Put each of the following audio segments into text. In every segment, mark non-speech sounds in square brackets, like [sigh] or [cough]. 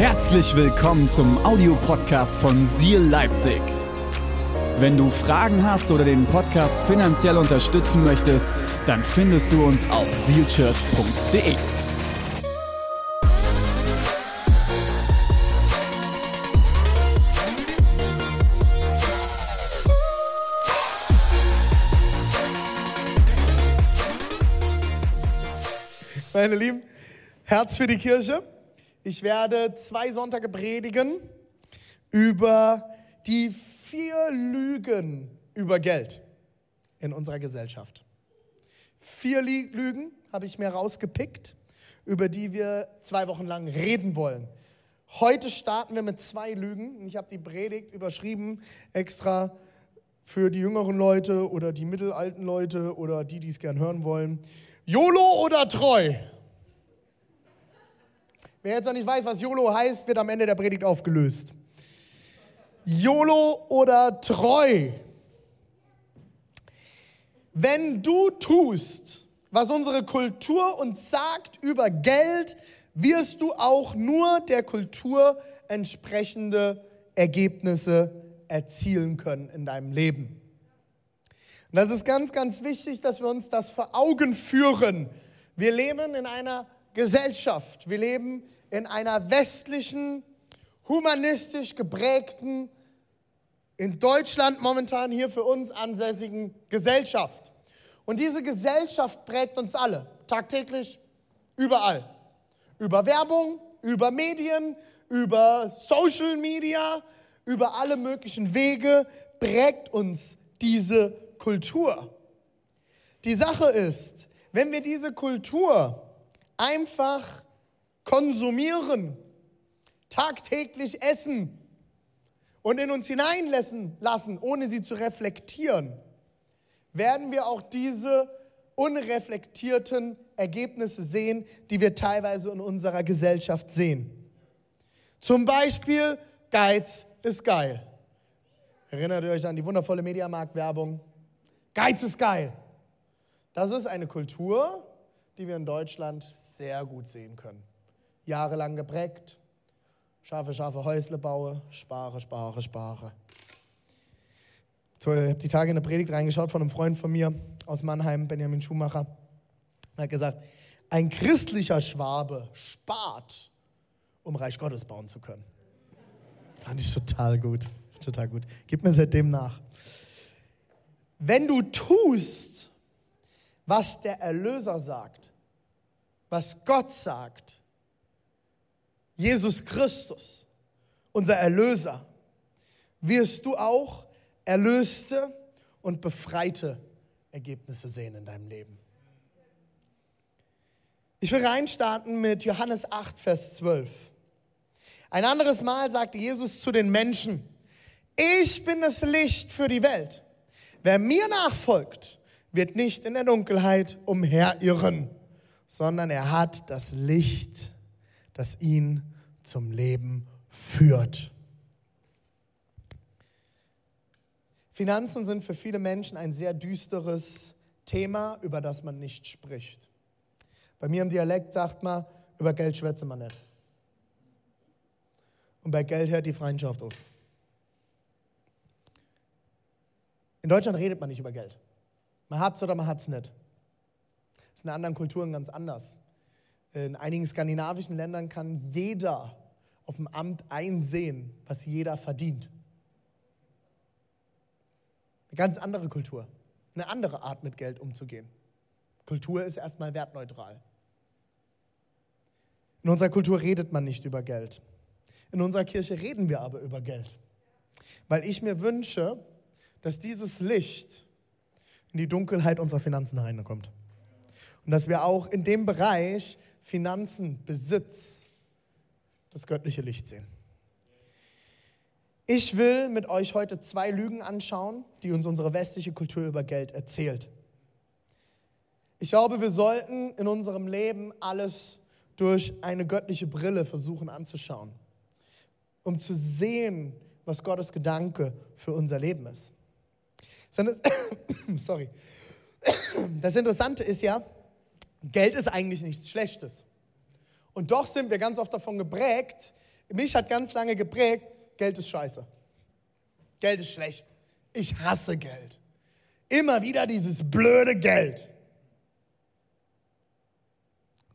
Herzlich willkommen zum Audiopodcast von Seal Leipzig. Wenn du Fragen hast oder den Podcast finanziell unterstützen möchtest, dann findest du uns auf sealchurch.de. Meine Lieben, Herz für die Kirche. Ich werde zwei Sonntage predigen über die vier Lügen über Geld in unserer Gesellschaft. Vier Lügen habe ich mir rausgepickt, über die wir zwei Wochen lang reden wollen. Heute starten wir mit zwei Lügen. Ich habe die Predigt überschrieben extra für die jüngeren Leute oder die mittelalten Leute oder die, die es gern hören wollen. YOLO oder treu? Wer jetzt noch nicht weiß, was YOLO heißt, wird am Ende der Predigt aufgelöst. YOLO oder treu? Wenn du tust, was unsere Kultur uns sagt über Geld, wirst du auch nur der Kultur entsprechende Ergebnisse erzielen können in deinem Leben. Und das ist ganz, ganz wichtig, dass wir uns das vor Augen führen. Wir leben in einer Gesellschaft, wir leben in einer westlichen, humanistisch geprägten, in Deutschland momentan hier für uns ansässigen Gesellschaft. Und diese Gesellschaft prägt uns alle, tagtäglich, überall. Über Werbung, über Medien, über Social Media, über alle möglichen Wege prägt uns diese Kultur. Die Sache ist, wenn wir diese Kultur einfach konsumieren, tagtäglich essen und in uns hineinlassen lassen, ohne sie zu reflektieren, werden wir auch diese unreflektierten Ergebnisse sehen, die wir teilweise in unserer Gesellschaft sehen. Zum Beispiel, Geiz ist geil. Erinnert ihr euch an die wundervolle Mediamarkt-Werbung? Geiz ist geil. Das ist eine Kultur, die wir in Deutschland sehr gut sehen können. Jahrelang geprägt. Scharfe, scharfe Häusle baue, spare, spare, spare. Ich habe die Tage in eine Predigt reingeschaut von einem Freund von mir aus Mannheim, Benjamin Schumacher. Er hat gesagt, ein christlicher Schwabe spart, um Reich Gottes bauen zu können. Fand ich total gut, total gut. Gib mir seitdem nach. Wenn du tust, was der Erlöser sagt, was Gott sagt, Jesus Christus, unser Erlöser, wirst du auch erlöste und befreite Ergebnisse sehen in deinem Leben. Ich will reinstarten mit Johannes 8, Vers 12. Ein anderes Mal sagte Jesus zu den Menschen, ich bin das Licht für die Welt. Wer mir nachfolgt, wird nicht in der Dunkelheit umherirren, sondern er hat das Licht, das ihn zum Leben führt. Finanzen sind für viele Menschen ein sehr düsteres Thema, über das man nicht spricht. Bei mir im Dialekt sagt man, über Geld schwätze man nicht. Und bei Geld hört die Freundschaft auf. In Deutschland redet man nicht über Geld. Man hat es oder man hat es nicht. Ist in anderen Kulturen ganz anders. In einigen skandinavischen Ländern kann jeder auf dem Amt einsehen, was jeder verdient. Eine ganz andere Kultur, eine andere Art mit Geld umzugehen. Kultur ist erstmal wertneutral. In unserer Kultur redet man nicht über Geld. In unserer Kirche reden wir aber über Geld. Weil ich mir wünsche, dass dieses Licht in die Dunkelheit unserer Finanzen reinkommt. Und dass wir auch in dem Bereich Finanzen, Besitz, das göttliche Licht sehen. Ich will mit euch heute zwei Lügen anschauen, die uns unsere westliche Kultur über Geld erzählt. Ich glaube, wir sollten in unserem Leben alles durch eine göttliche Brille versuchen anzuschauen, um zu sehen, was Gottes Gedanke für unser Leben ist. Das Interessante ist ja, Geld ist eigentlich nichts Schlechtes. Und doch sind wir ganz oft davon geprägt, mich hat ganz lange geprägt, Geld ist scheiße. Geld ist schlecht. Ich hasse Geld. Immer wieder dieses blöde Geld.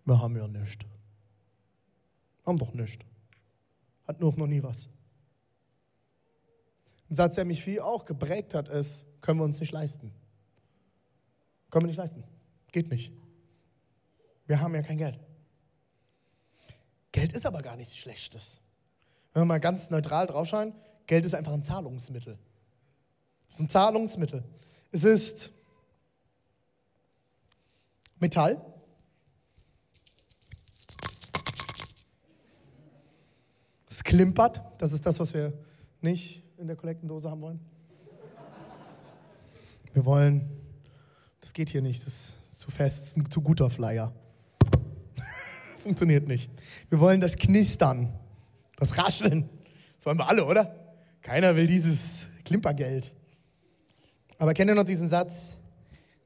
Wir haben ja nichts. Haben doch nichts. Hat nur noch nie was. Ein Satz, der mich viel auch geprägt hat, ist, können wir uns nicht leisten. Können wir nicht leisten. Geht nicht. Wir haben ja kein Geld. Geld ist aber gar nichts Schlechtes. Wenn wir mal ganz neutral draufschauen, Geld ist einfach ein Zahlungsmittel. Es ist ein Zahlungsmittel. Es ist Metall. Es klimpert. Das ist das, was wir nicht in der Kollektendose haben wollen. Wir wollen, das geht hier nicht, das ist zu fest, das ist ein zu guter Flyer. Funktioniert nicht. Wir wollen das Knistern, das Rascheln. Das wollen wir alle, oder? Keiner will dieses Klimpergeld. Aber kennt ihr noch diesen Satz?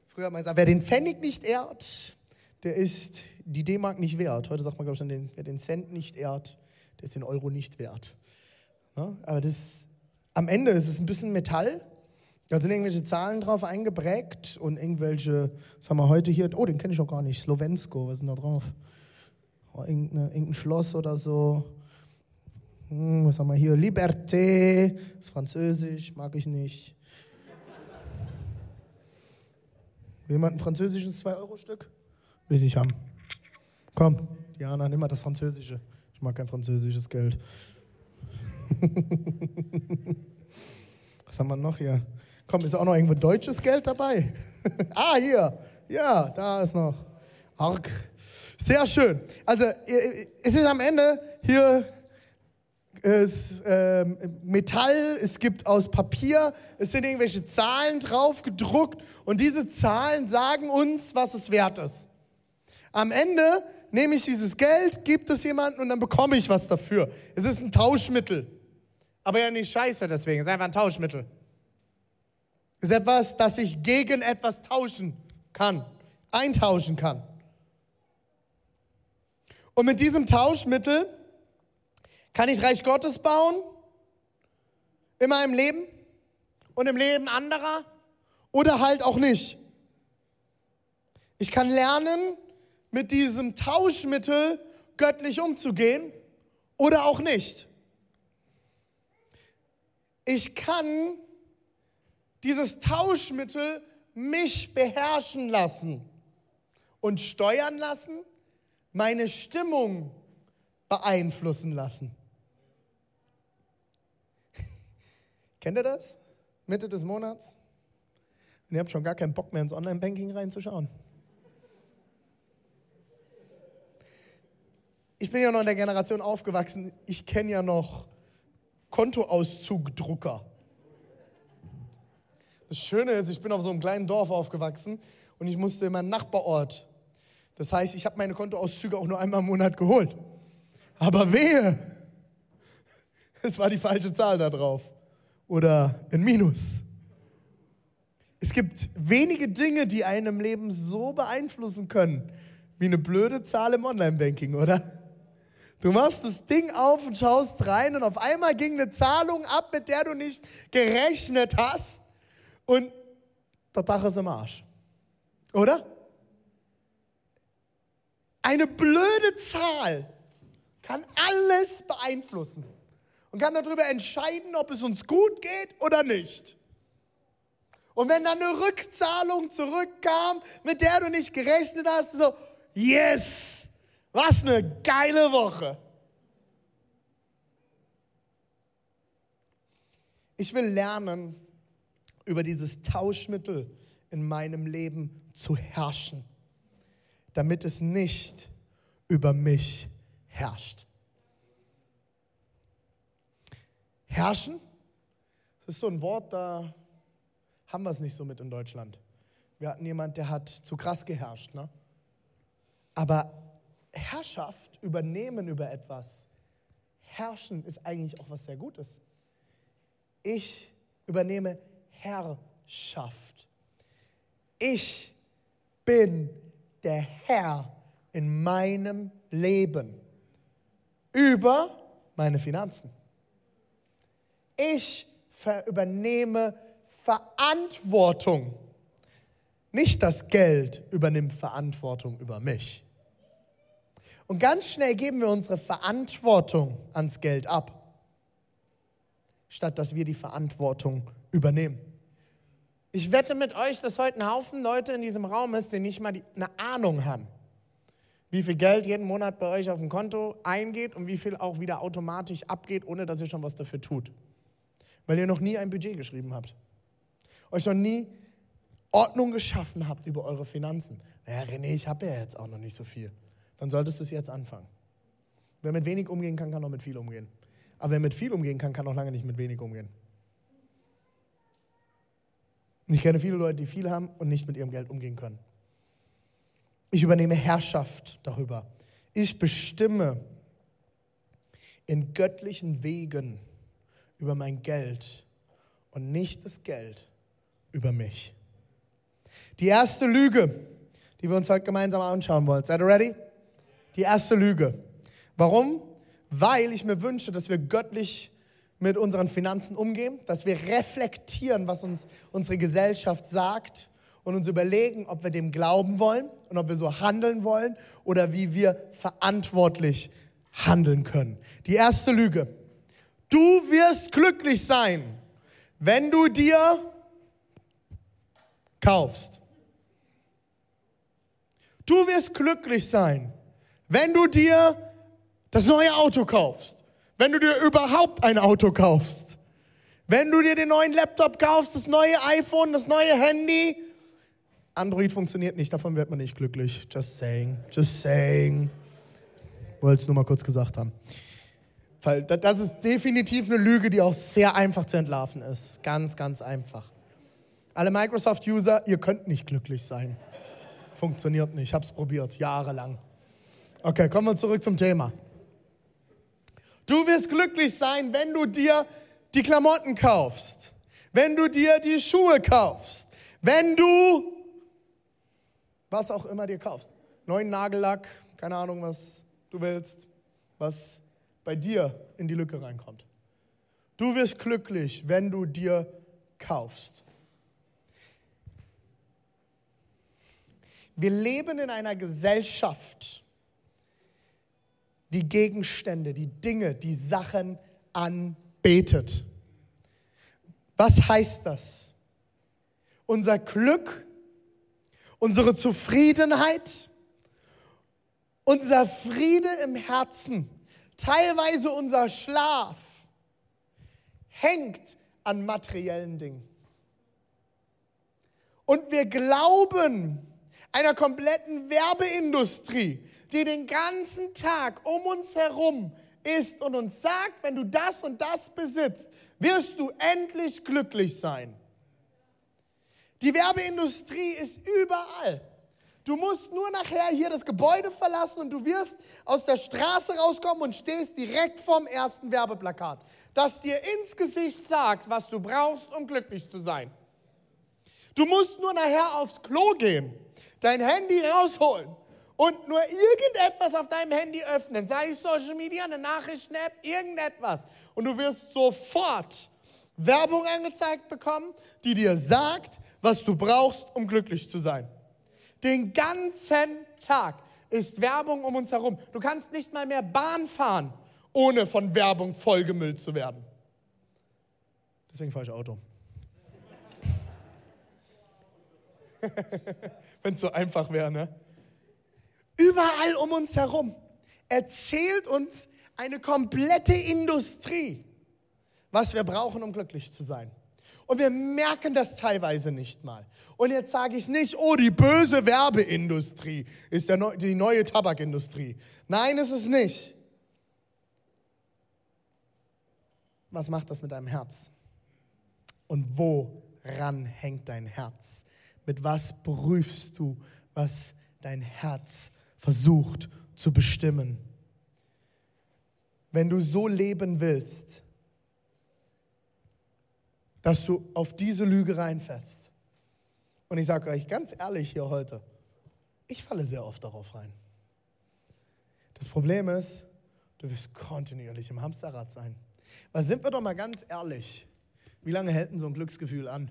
Früher hat man gesagt, wer den Pfennig nicht ehrt, der ist die D-Mark nicht wert. Heute sagt man, glaube ich, dann, wer den Cent nicht ehrt, der ist den Euro nicht wert. Ja, aber das, am Ende ist es ein bisschen Metall. Da sind irgendwelche Zahlen drauf eingeprägt und irgendwelche, was haben wir heute hier? Oh, den kenne ich auch gar nicht. Slowensko, was ist denn da drauf? Oh, irgendein Schloss oder so. Hm, was haben wir hier? Liberté, ist französisch, mag ich nicht. Jemand ein französisches 2-Euro-Stück? Will ich haben. Komm, Diana, nimm mal das Französische. Ich mag kein französisches Geld. [laughs] Was haben wir noch hier? Komm, ist auch noch irgendwo deutsches Geld dabei? [laughs] ah, hier. Ja, da ist noch. Arg. Sehr schön. Also, es ist am Ende hier ist, äh, Metall, es gibt aus Papier, es sind irgendwelche Zahlen drauf gedruckt und diese Zahlen sagen uns, was es wert ist. Am Ende nehme ich dieses Geld, gebe es jemandem und dann bekomme ich was dafür. Es ist ein Tauschmittel. Aber ja nicht scheiße deswegen, es ist einfach ein Tauschmittel. Es ist etwas, das ich gegen etwas tauschen kann, eintauschen kann. Und mit diesem Tauschmittel kann ich Reich Gottes bauen in meinem Leben und im Leben anderer oder halt auch nicht. Ich kann lernen, mit diesem Tauschmittel göttlich umzugehen oder auch nicht. Ich kann dieses Tauschmittel mich beherrschen lassen und steuern lassen, meine Stimmung beeinflussen lassen. [laughs] Kennt ihr das? Mitte des Monats? Und ihr habt schon gar keinen Bock mehr ins Online-Banking reinzuschauen. ich bin ja noch in der Generation aufgewachsen, ich kenne ja noch Kontoauszugdrucker. Das Schöne ist, ich bin auf so einem kleinen Dorf aufgewachsen und ich musste in meinen Nachbarort. Das heißt, ich habe meine Kontoauszüge auch nur einmal im Monat geholt. Aber wehe, es war die falsche Zahl da drauf oder ein Minus. Es gibt wenige Dinge, die einem Leben so beeinflussen können, wie eine blöde Zahl im Online-Banking, oder? Du machst das Ding auf und schaust rein und auf einmal ging eine Zahlung ab, mit der du nicht gerechnet hast und der Dach ist im Arsch. Oder? Eine blöde Zahl kann alles beeinflussen und kann darüber entscheiden, ob es uns gut geht oder nicht. Und wenn dann eine Rückzahlung zurückkam, mit der du nicht gerechnet hast, so, yes, was eine geile Woche. Ich will lernen, über dieses Tauschmittel in meinem Leben zu herrschen, damit es nicht über mich herrscht. Herrschen, das ist so ein Wort, da haben wir es nicht so mit in Deutschland. Wir hatten jemand, der hat zu krass geherrscht. Ne? Aber Herrschaft, übernehmen über etwas, herrschen ist eigentlich auch was sehr Gutes. Ich übernehme Herrschaft. Ich bin der Herr in meinem Leben über meine Finanzen. Ich übernehme Verantwortung. Nicht das Geld übernimmt Verantwortung über mich. Und ganz schnell geben wir unsere Verantwortung ans Geld ab, statt dass wir die Verantwortung übernehmen. Ich wette mit euch, dass heute ein Haufen Leute in diesem Raum ist, die nicht mal die, eine Ahnung haben, wie viel Geld jeden Monat bei euch auf dem Konto eingeht und wie viel auch wieder automatisch abgeht, ohne dass ihr schon was dafür tut. Weil ihr noch nie ein Budget geschrieben habt. Euch noch nie Ordnung geschaffen habt über eure Finanzen. Naja, René, ich habe ja jetzt auch noch nicht so viel. Dann solltest du es jetzt anfangen. Wer mit wenig umgehen kann, kann auch mit viel umgehen. Aber wer mit viel umgehen kann, kann auch lange nicht mit wenig umgehen. Ich kenne viele Leute, die viel haben und nicht mit ihrem Geld umgehen können. Ich übernehme Herrschaft darüber. Ich bestimme in göttlichen Wegen über mein Geld und nicht das Geld über mich. Die erste Lüge, die wir uns heute gemeinsam anschauen wollen. Seid ihr ready? Die erste Lüge. Warum? Weil ich mir wünsche, dass wir göttlich mit unseren Finanzen umgehen, dass wir reflektieren, was uns unsere Gesellschaft sagt und uns überlegen, ob wir dem glauben wollen und ob wir so handeln wollen oder wie wir verantwortlich handeln können. Die erste Lüge. Du wirst glücklich sein, wenn du dir kaufst. Du wirst glücklich sein, wenn du dir das neue Auto kaufst, wenn du dir überhaupt ein Auto kaufst, wenn du dir den neuen Laptop kaufst, das neue iPhone, das neue Handy, Android funktioniert nicht, davon wird man nicht glücklich. Just saying, just saying. Wollte es nur mal kurz gesagt haben. Weil das ist definitiv eine Lüge, die auch sehr einfach zu entlarven ist. Ganz, ganz einfach. Alle Microsoft-User, ihr könnt nicht glücklich sein. Funktioniert nicht. Ich habe es probiert, jahrelang. Okay, kommen wir zurück zum Thema. Du wirst glücklich sein, wenn du dir die Klamotten kaufst, wenn du dir die Schuhe kaufst, wenn du was auch immer dir kaufst. Neuen Nagellack, keine Ahnung, was du willst, was bei dir in die Lücke reinkommt. Du wirst glücklich, wenn du dir kaufst. Wir leben in einer Gesellschaft, die Gegenstände, die Dinge, die Sachen anbetet. Was heißt das? Unser Glück unsere Zufriedenheit, unser Friede im Herzen, teilweise unser Schlaf hängt an materiellen Dingen. Und wir glauben einer kompletten Werbeindustrie, die den ganzen Tag um uns herum ist und uns sagt, wenn du das und das besitzt, wirst du endlich glücklich sein. Die Werbeindustrie ist überall. Du musst nur nachher hier das Gebäude verlassen und du wirst aus der Straße rauskommen und stehst direkt vorm ersten Werbeplakat, das dir ins Gesicht sagt, was du brauchst, um glücklich zu sein. Du musst nur nachher aufs Klo gehen, dein Handy rausholen und nur irgendetwas auf deinem Handy öffnen, sei es Social Media, eine Nachrichten-App, irgendetwas. Und du wirst sofort Werbung angezeigt bekommen, die dir sagt, was du brauchst, um glücklich zu sein. Den ganzen Tag ist Werbung um uns herum. Du kannst nicht mal mehr Bahn fahren, ohne von Werbung vollgemüllt zu werden. Deswegen fahre ich Auto. [laughs] Wenn es so einfach wäre, ne? Überall um uns herum erzählt uns eine komplette Industrie, was wir brauchen, um glücklich zu sein. Und wir merken das teilweise nicht mal. Und jetzt sage ich nicht, oh, die böse Werbeindustrie ist der, die neue Tabakindustrie. Nein, ist es nicht. Was macht das mit deinem Herz? Und woran hängt dein Herz? Mit was prüfst du, was dein Herz versucht zu bestimmen? Wenn du so leben willst, dass du auf diese Lüge reinfällst. Und ich sage euch ganz ehrlich hier heute, ich falle sehr oft darauf rein. Das Problem ist, Du wirst kontinuierlich im Hamsterrad sein. Weil sind wir doch mal ganz ehrlich, wie lange hält denn so ein Glücksgefühl an?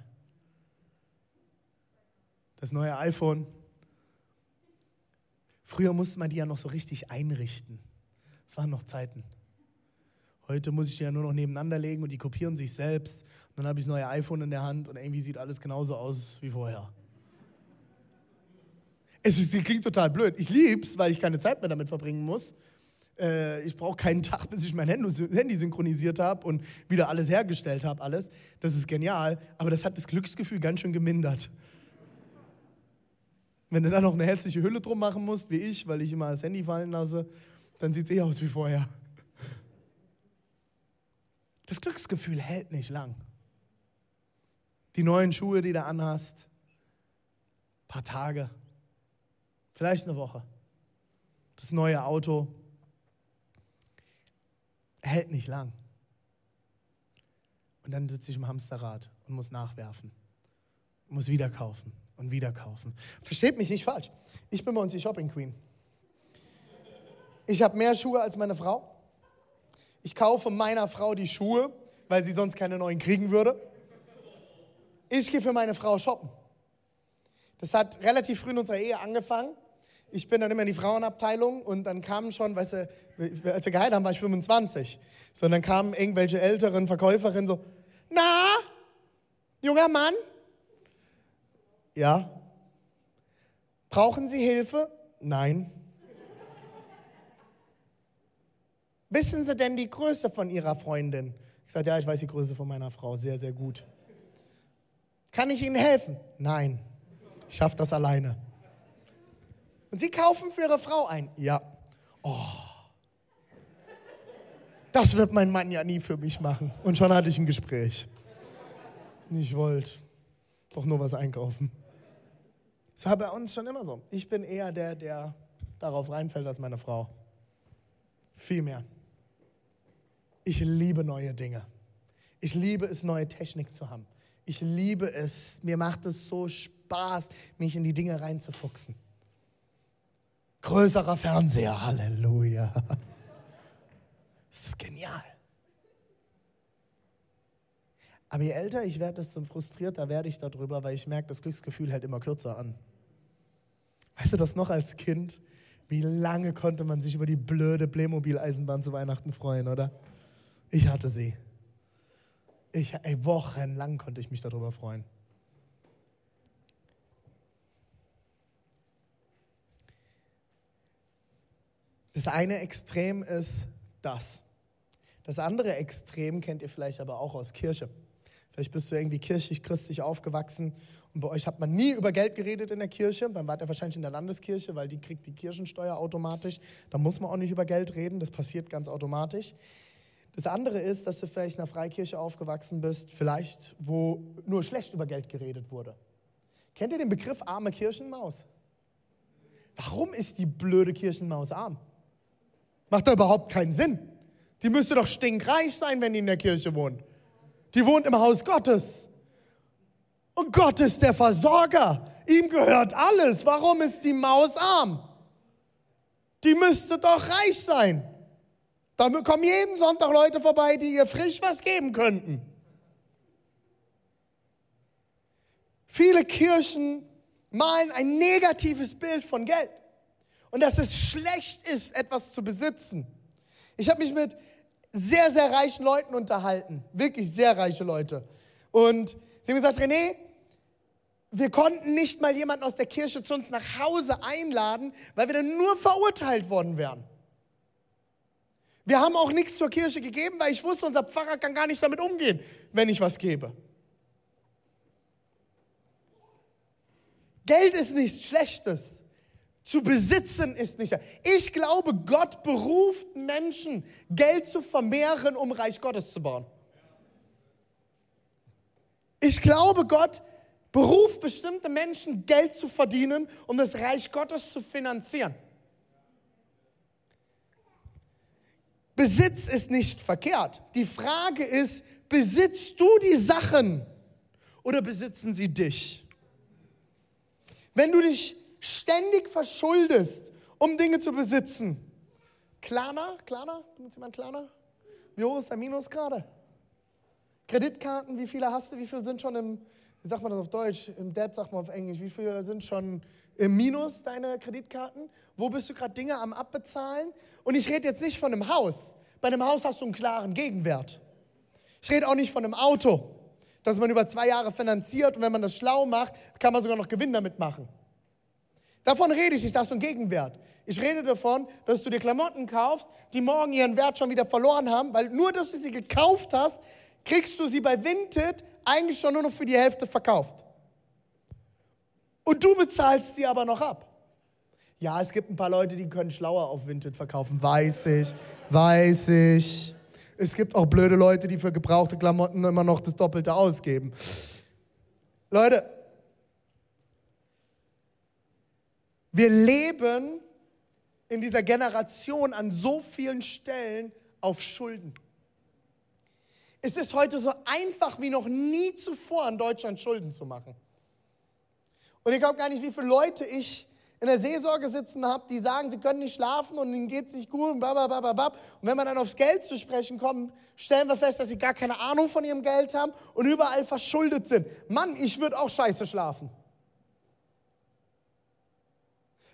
Das neue iPhone. Früher musste man die ja noch so richtig einrichten. Das waren noch Zeiten. Heute muss ich die ja nur noch nebeneinander legen und die kopieren sich selbst. Und dann habe ich das neue iPhone in der Hand und irgendwie sieht alles genauso aus wie vorher. Es ist, klingt total blöd. Ich liebe es, weil ich keine Zeit mehr damit verbringen muss. Äh, ich brauche keinen Tag, bis ich mein Handy synchronisiert habe und wieder alles hergestellt habe, alles. Das ist genial, aber das hat das Glücksgefühl ganz schön gemindert. Wenn du dann noch eine hässliche Hülle drum machen musst, wie ich, weil ich immer das Handy fallen lasse, dann sieht es eh aus wie vorher. Das Glücksgefühl hält nicht lang. Die neuen Schuhe, die du anhast, paar Tage, vielleicht eine Woche. Das neue Auto hält nicht lang. Und dann sitze ich im Hamsterrad und muss nachwerfen, muss wieder kaufen und wieder kaufen. Versteht mich nicht falsch. Ich bin bei uns die Shopping Queen. Ich habe mehr Schuhe als meine Frau. Ich kaufe meiner Frau die Schuhe, weil sie sonst keine neuen kriegen würde. Ich gehe für meine Frau shoppen. Das hat relativ früh in unserer Ehe angefangen. Ich bin dann immer in die Frauenabteilung und dann kamen schon, weißt du, als wir geheiratet haben, war ich 25. So, und dann kamen irgendwelche älteren Verkäuferinnen so, na, junger Mann, ja. Brauchen Sie Hilfe? Nein. Wissen Sie denn die Größe von Ihrer Freundin? Ich sagte, ja, ich weiß die Größe von meiner Frau sehr, sehr gut. Kann ich Ihnen helfen? Nein. Ich schaffe das alleine. Und Sie kaufen für Ihre Frau ein? Ja. Oh. Das wird mein Mann ja nie für mich machen. Und schon hatte ich ein Gespräch. Ich wollte doch nur was einkaufen. Das war bei uns schon immer so. Ich bin eher der, der darauf reinfällt als meine Frau. Viel mehr. Ich liebe neue Dinge. Ich liebe es, neue Technik zu haben. Ich liebe es. Mir macht es so Spaß, mich in die Dinge reinzufuchsen. Größerer Fernseher, Halleluja. Das ist genial. Aber je älter ich werde, desto frustrierter werde ich darüber, weil ich merke, das Glücksgefühl hält immer kürzer an. Weißt du das noch als Kind? Wie lange konnte man sich über die blöde Playmobil-Eisenbahn zu Weihnachten freuen, oder? Ich hatte sie. Ich, ey, wochenlang konnte ich mich darüber freuen. Das eine Extrem ist das. Das andere Extrem kennt ihr vielleicht aber auch aus Kirche. Vielleicht bist du irgendwie kirchlich, christlich aufgewachsen und bei euch hat man nie über Geld geredet in der Kirche. Dann wart ihr wahrscheinlich in der Landeskirche, weil die kriegt die Kirchensteuer automatisch. Da muss man auch nicht über Geld reden, das passiert ganz automatisch. Das andere ist, dass du vielleicht in einer Freikirche aufgewachsen bist, vielleicht wo nur schlecht über Geld geredet wurde. Kennt ihr den Begriff arme Kirchenmaus? Warum ist die blöde Kirchenmaus arm? Macht da überhaupt keinen Sinn. Die müsste doch stinkreich sein, wenn die in der Kirche wohnt. Die wohnt im Haus Gottes. Und Gott ist der Versorger. Ihm gehört alles. Warum ist die Maus arm? Die müsste doch reich sein. Da kommen jeden Sonntag Leute vorbei, die ihr frisch was geben könnten. Viele Kirchen malen ein negatives Bild von Geld und dass es schlecht ist, etwas zu besitzen. Ich habe mich mit sehr, sehr reichen Leuten unterhalten, wirklich sehr reiche Leute. Und sie haben gesagt, René, wir konnten nicht mal jemanden aus der Kirche zu uns nach Hause einladen, weil wir dann nur verurteilt worden wären. Wir haben auch nichts zur Kirche gegeben, weil ich wusste, unser Pfarrer kann gar nicht damit umgehen, wenn ich was gebe. Geld ist nichts Schlechtes. Zu besitzen ist nicht. Ich glaube, Gott beruft Menschen, Geld zu vermehren, um Reich Gottes zu bauen. Ich glaube, Gott beruft bestimmte Menschen, Geld zu verdienen, um das Reich Gottes zu finanzieren. Besitz ist nicht verkehrt. Die Frage ist, besitzt du die Sachen oder besitzen sie dich? Wenn du dich ständig verschuldest, um Dinge zu besitzen, Klarna, Klarna, benutzt jemand Klarna? Wie hoch ist der Minus gerade? Kreditkarten, wie viele hast du? Wie viele sind schon im, wie sagt man das auf Deutsch? Im Dead sagt man auf Englisch. Wie viele sind schon im Minus, deine Kreditkarten? Wo bist du gerade Dinge am Abbezahlen? Und ich rede jetzt nicht von einem Haus. Bei einem Haus hast du einen klaren Gegenwert. Ich rede auch nicht von einem Auto, das man über zwei Jahre finanziert und wenn man das schlau macht, kann man sogar noch Gewinn damit machen. Davon rede ich nicht, da hast du einen Gegenwert. Ich rede davon, dass du dir Klamotten kaufst, die morgen ihren Wert schon wieder verloren haben, weil nur, dass du sie gekauft hast, kriegst du sie bei Vinted eigentlich schon nur noch für die Hälfte verkauft. Und du bezahlst sie aber noch ab. Ja, es gibt ein paar Leute, die können schlauer auf Vinted verkaufen. Weiß ich, weiß ich. Es gibt auch blöde Leute, die für gebrauchte Klamotten immer noch das Doppelte ausgeben. Leute, wir leben in dieser Generation an so vielen Stellen auf Schulden. Es ist heute so einfach wie noch nie zuvor in Deutschland Schulden zu machen. Und ich glaube gar nicht, wie viele Leute ich in der Seelsorge sitzen habe, die sagen, sie können nicht schlafen und ihnen geht es nicht gut und bababababab. Und wenn wir dann aufs Geld zu sprechen kommen, stellen wir fest, dass sie gar keine Ahnung von ihrem Geld haben und überall verschuldet sind. Mann, ich würde auch scheiße schlafen.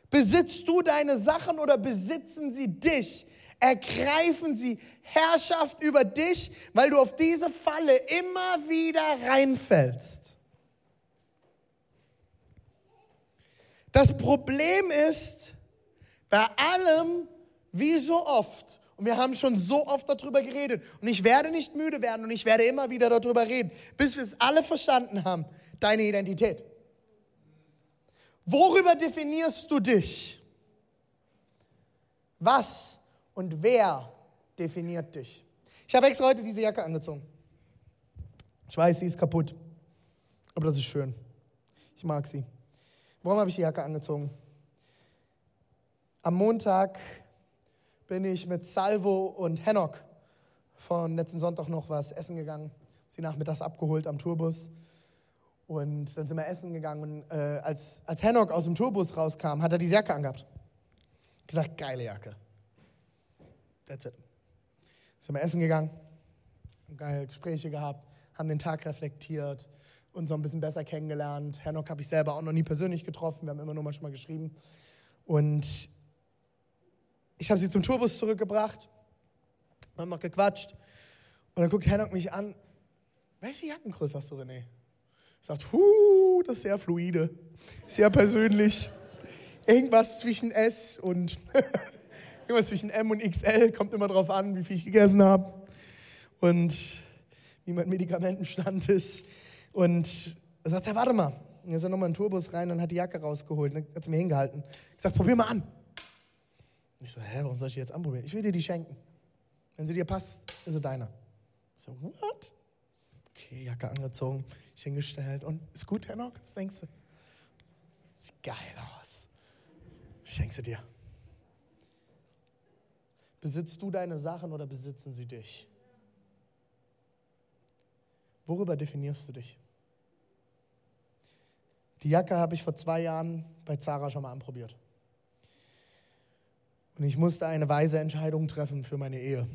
Besitzt du deine Sachen oder besitzen sie dich? Ergreifen sie Herrschaft über dich, weil du auf diese Falle immer wieder reinfällst. Das Problem ist, bei allem, wie so oft, und wir haben schon so oft darüber geredet, und ich werde nicht müde werden und ich werde immer wieder darüber reden, bis wir es alle verstanden haben, deine Identität. Worüber definierst du dich? Was und wer definiert dich? Ich habe extra heute diese Jacke angezogen. Ich weiß, sie ist kaputt, aber das ist schön. Ich mag sie. Warum habe ich die Jacke angezogen? Am Montag bin ich mit Salvo und Henok von letzten Sonntag noch was essen gegangen. Sie nachmittags abgeholt am Tourbus. Und dann sind wir essen gegangen. Und äh, als, als Henok aus dem Tourbus rauskam, hat er diese Jacke angehabt. Gesagt, geile Jacke. That's it. Sind wir essen gegangen, geile Gespräche gehabt, haben den Tag reflektiert, uns so ein bisschen besser kennengelernt. Henok habe ich selber auch noch nie persönlich getroffen, wir haben immer nur manchmal geschrieben. Und ich habe sie zum Tourbus zurückgebracht, haben noch gequatscht. Und dann guckt Henok mich an, welche Jackengröße hast du, René? Sagt, huh, das ist sehr fluide, sehr persönlich. Irgendwas zwischen S und [laughs] irgendwas zwischen M und XL, kommt immer drauf an, wie viel ich gegessen habe und wie mein Medikamentenstand [laughs] ist. Und er sagt, ja, warte mal. Und er ist nochmal in den Tourbus rein und hat die Jacke rausgeholt. Und dann hat sie mir hingehalten. Ich sage, probier mal an. Ich so, hä, warum soll ich die jetzt anprobieren? Ich will dir die schenken. Wenn sie dir passt, ist sie deiner. Ich so, what? Okay, Jacke angezogen, ich hingestellt. Und ist gut, Herr Nock? Was denkst du? Sieht geil aus. Schenkst du dir. Besitzt du deine Sachen oder besitzen sie dich? Worüber definierst du dich? Die Jacke habe ich vor zwei Jahren bei Zara schon mal anprobiert. Und ich musste eine weise Entscheidung treffen für meine Ehe.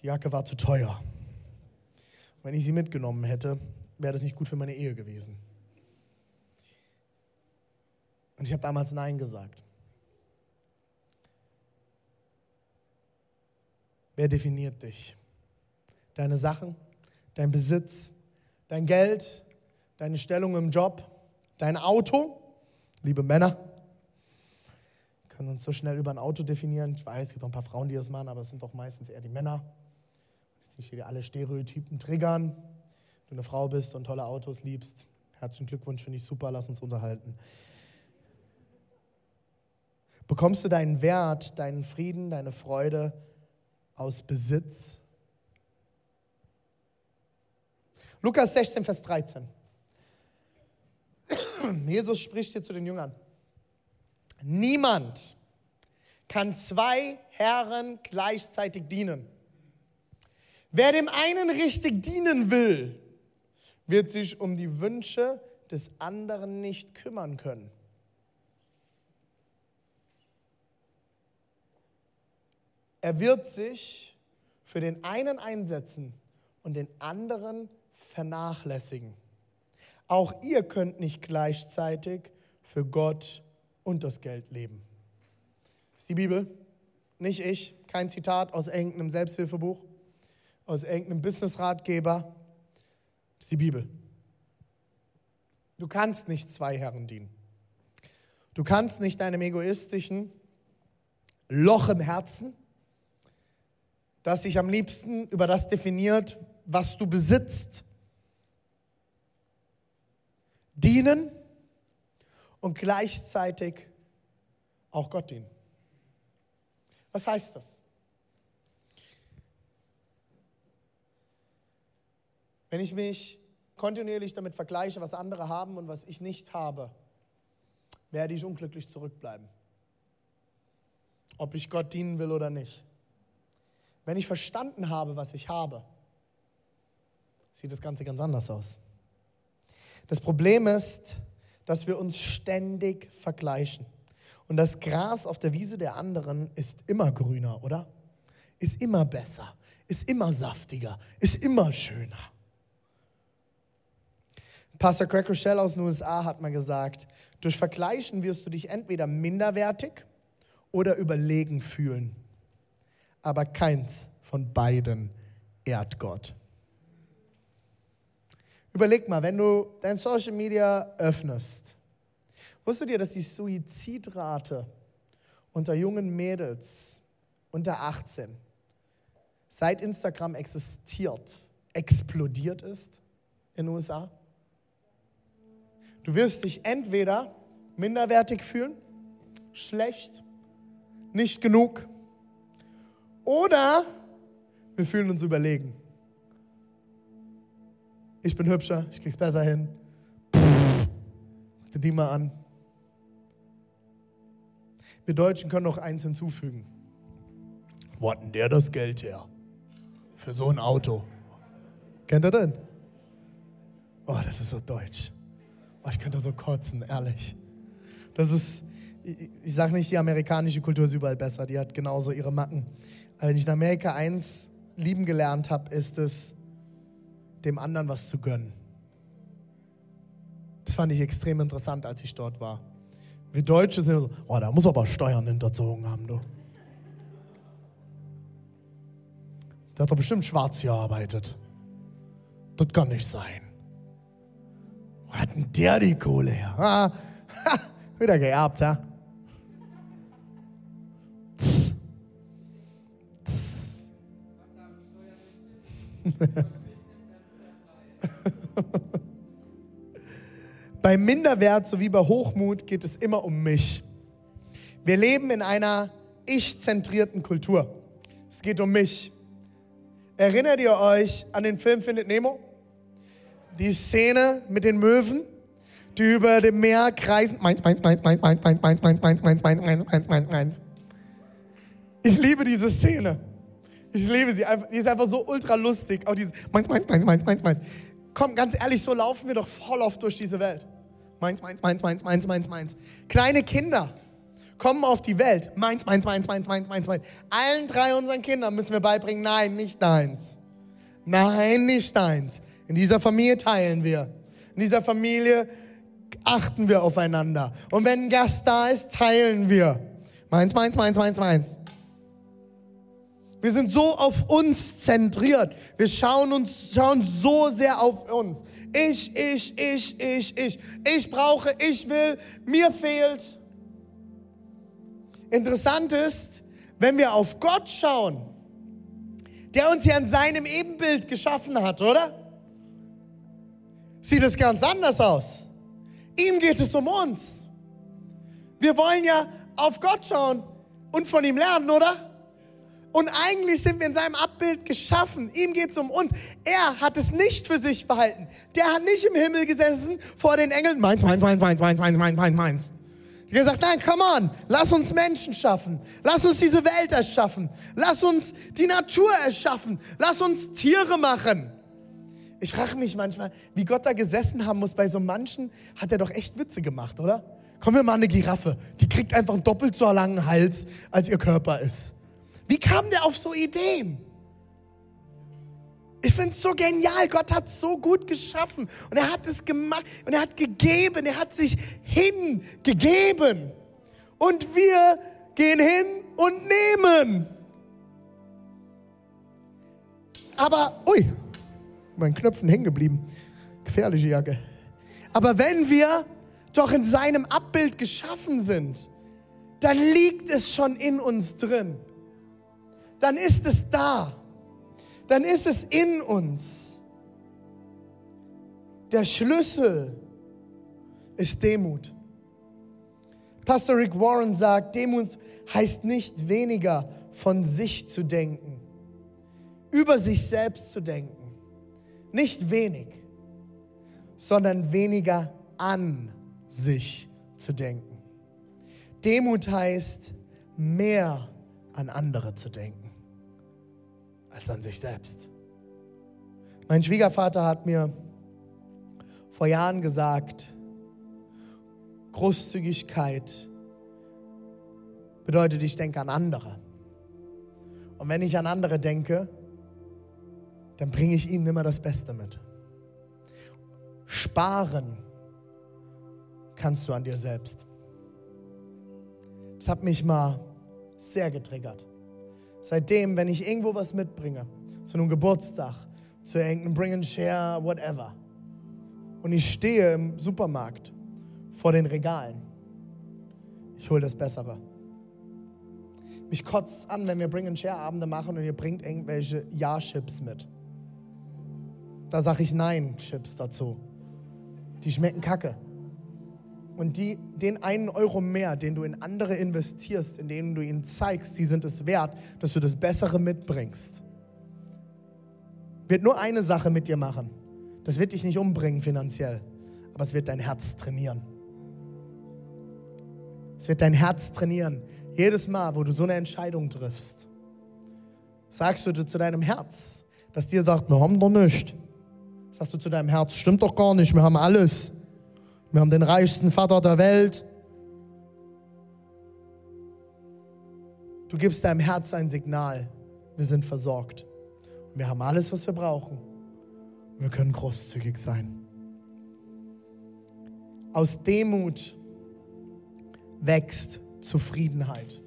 Die Jacke war zu teuer. Wenn ich sie mitgenommen hätte, wäre das nicht gut für meine Ehe gewesen. Und ich habe damals Nein gesagt. Wer definiert dich? Deine Sachen, dein Besitz, dein Geld, deine Stellung im Job, dein Auto, liebe Männer, können uns so schnell über ein Auto definieren. Ich weiß, es gibt auch ein paar Frauen, die das machen, aber es sind doch meistens eher die Männer. Jetzt nicht hier alle Stereotypen triggern. Wenn du eine Frau bist und tolle Autos liebst, herzlichen Glückwunsch, finde ich super, lass uns unterhalten. Bekommst du deinen Wert, deinen Frieden, deine Freude aus Besitz? Lukas 16, Vers 13. [coughs] Jesus spricht hier zu den Jüngern. Niemand kann zwei Herren gleichzeitig dienen. Wer dem einen richtig dienen will, wird sich um die Wünsche des anderen nicht kümmern können. Er wird sich für den einen einsetzen und den anderen vernachlässigen. Auch ihr könnt nicht gleichzeitig für Gott und das Geld leben. Das ist die Bibel, nicht ich, kein Zitat aus irgendeinem Selbsthilfebuch, aus irgendeinem Businessratgeber. Ist die Bibel. Du kannst nicht zwei Herren dienen. Du kannst nicht deinem egoistischen Loch im Herzen, das sich am liebsten über das definiert, was du besitzt, dienen und gleichzeitig auch Gott dienen. Was heißt das? Wenn ich mich kontinuierlich damit vergleiche, was andere haben und was ich nicht habe, werde ich unglücklich zurückbleiben. Ob ich Gott dienen will oder nicht. Wenn ich verstanden habe, was ich habe, sieht das Ganze ganz anders aus. Das Problem ist, dass wir uns ständig vergleichen. Und das Gras auf der Wiese der anderen ist immer grüner, oder? Ist immer besser, ist immer saftiger, ist immer schöner. Pastor Craig Rochelle aus den USA hat mal gesagt, durch Vergleichen wirst du dich entweder minderwertig oder überlegen fühlen. Aber keins von beiden ehrt Gott. Überleg mal, wenn du dein Social Media öffnest, wusstet ihr, dass die Suizidrate unter jungen Mädels unter 18 seit Instagram existiert, explodiert ist in den USA? Du wirst dich entweder minderwertig fühlen, schlecht, nicht genug, oder wir fühlen uns überlegen. Ich bin hübscher, ich krieg's besser hin. Pff, die mal an. Wir Deutschen können noch eins hinzufügen. Wo hat denn der das Geld her? Für so ein Auto. Kennt ihr den? Oh, das ist so deutsch. Oh, ich könnte so kotzen, ehrlich. Das ist, ich, ich sage nicht, die amerikanische Kultur ist überall besser, die hat genauso ihre Macken. Aber wenn ich in Amerika eins lieben gelernt habe, ist es, dem anderen was zu gönnen. Das fand ich extrem interessant, als ich dort war. Wir Deutsche sind so, oh, da muss aber Steuern hinterzogen haben, du. Der hat doch bestimmt schwarz gearbeitet. Das kann nicht sein. Wo hat denn der die Kohle her? Ha, ha, wieder geerbt, ha? Tss. Tss. bei Minderwert sowie bei Hochmut geht es immer um mich. Wir leben in einer ich-zentrierten Kultur. Es geht um mich. Erinnert ihr euch an den Film Findet Nemo? Die Szene mit den Möwen, die über dem Meer kreisen. Meins, meins, meins, meins, meins, meins, meins, meins, meins, meins, meins, meins, meins, meins, meins. Ich liebe diese Szene. Ich liebe sie. Die ist einfach so ultra lustig. Auch dieses meins, meins, meins, meins, meins, meins. Komm, ganz ehrlich, so laufen wir doch voll oft durch diese Welt. Meins, meins, meins, meins, meins, meins, meins. Kleine Kinder kommen auf die Welt. Meins, meins, meins, meins, meins, meins, meins. Allen drei unseren Kindern müssen wir beibringen, nein, nicht deins. Nein, nicht deins. In dieser Familie teilen wir. In dieser Familie achten wir aufeinander. Und wenn ein Gast da ist, teilen wir. Meins, meins, meins, meins, meins. Wir sind so auf uns zentriert. Wir schauen uns, schauen so sehr auf uns. Ich, ich, ich, ich, ich. Ich brauche, ich will, mir fehlt. Interessant ist, wenn wir auf Gott schauen, der uns ja in seinem Ebenbild geschaffen hat, oder? Sieht es ganz anders aus. Ihm geht es um uns. Wir wollen ja auf Gott schauen und von ihm lernen, oder? Und eigentlich sind wir in seinem Abbild geschaffen. Ihm geht es um uns. Er hat es nicht für sich behalten. Der hat nicht im Himmel gesessen vor den Engeln. Meins, meins, meins, meins, meins, meins, meins, meins, meins. Er hat gesagt, nein, come on, lass uns Menschen schaffen. Lass uns diese Welt erschaffen. Lass uns die Natur erschaffen. Lass uns Tiere machen. Ich frage mich manchmal, wie Gott da gesessen haben muss bei so manchen, hat er doch echt Witze gemacht, oder? Kommen wir mal eine Giraffe. Die kriegt einfach einen doppelt so langen Hals, als ihr Körper ist. Wie kam der auf so Ideen? Ich finde es so genial. Gott hat so gut geschaffen und er hat es gemacht und er hat gegeben. Er hat sich hingegeben. Und wir gehen hin und nehmen. Aber, ui, mein Knöpfen hängen geblieben. Gefährliche Jacke. Aber wenn wir doch in seinem Abbild geschaffen sind, dann liegt es schon in uns drin. Dann ist es da dann ist es in uns. Der Schlüssel ist Demut. Pastor Rick Warren sagt, Demut heißt nicht weniger von sich zu denken, über sich selbst zu denken. Nicht wenig, sondern weniger an sich zu denken. Demut heißt mehr an andere zu denken als an sich selbst. Mein Schwiegervater hat mir vor Jahren gesagt, Großzügigkeit bedeutet, ich denke an andere. Und wenn ich an andere denke, dann bringe ich ihnen immer das Beste mit. Sparen kannst du an dir selbst. Das hat mich mal sehr getriggert. Seitdem, wenn ich irgendwo was mitbringe, zu einem Geburtstag, zu irgendeinem Bring and Share, whatever, und ich stehe im Supermarkt vor den Regalen, ich hole das Bessere. Mich kotzt an, wenn wir Bring and Share Abende machen und ihr bringt irgendwelche Ja-Chips mit. Da sage ich Nein-Chips dazu. Die schmecken kacke. Und die, den einen Euro mehr, den du in andere investierst, in denen du ihnen zeigst, sie sind es wert, dass du das Bessere mitbringst, wird nur eine Sache mit dir machen. Das wird dich nicht umbringen finanziell, aber es wird dein Herz trainieren. Es wird dein Herz trainieren. Jedes Mal, wo du so eine Entscheidung triffst, sagst du zu deinem Herz, das dir sagt, wir haben doch nichts. Sagst du zu deinem Herz, stimmt doch gar nicht, wir haben alles. Wir haben den reichsten Vater der Welt. Du gibst deinem Herz ein Signal. Wir sind versorgt. Wir haben alles, was wir brauchen. Wir können großzügig sein. Aus Demut wächst Zufriedenheit.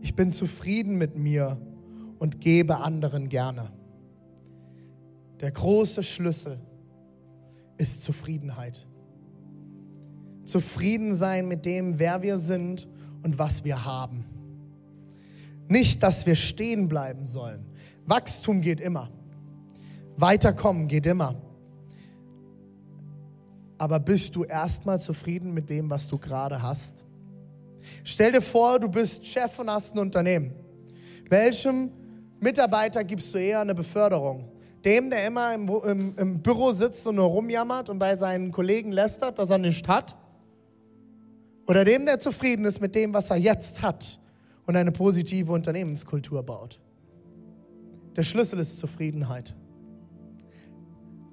Ich bin zufrieden mit mir und gebe anderen gerne. Der große Schlüssel ist Zufriedenheit. Zufrieden sein mit dem, wer wir sind und was wir haben. Nicht, dass wir stehen bleiben sollen. Wachstum geht immer. Weiterkommen geht immer. Aber bist du erstmal zufrieden mit dem, was du gerade hast? Stell dir vor, du bist Chef und hast ein Unternehmen. Welchem Mitarbeiter gibst du eher eine Beförderung? Dem, der immer im, im, im Büro sitzt und nur rumjammert und bei seinen Kollegen lästert, dass er nichts hat? Oder dem, der zufrieden ist mit dem, was er jetzt hat und eine positive Unternehmenskultur baut? Der Schlüssel ist Zufriedenheit.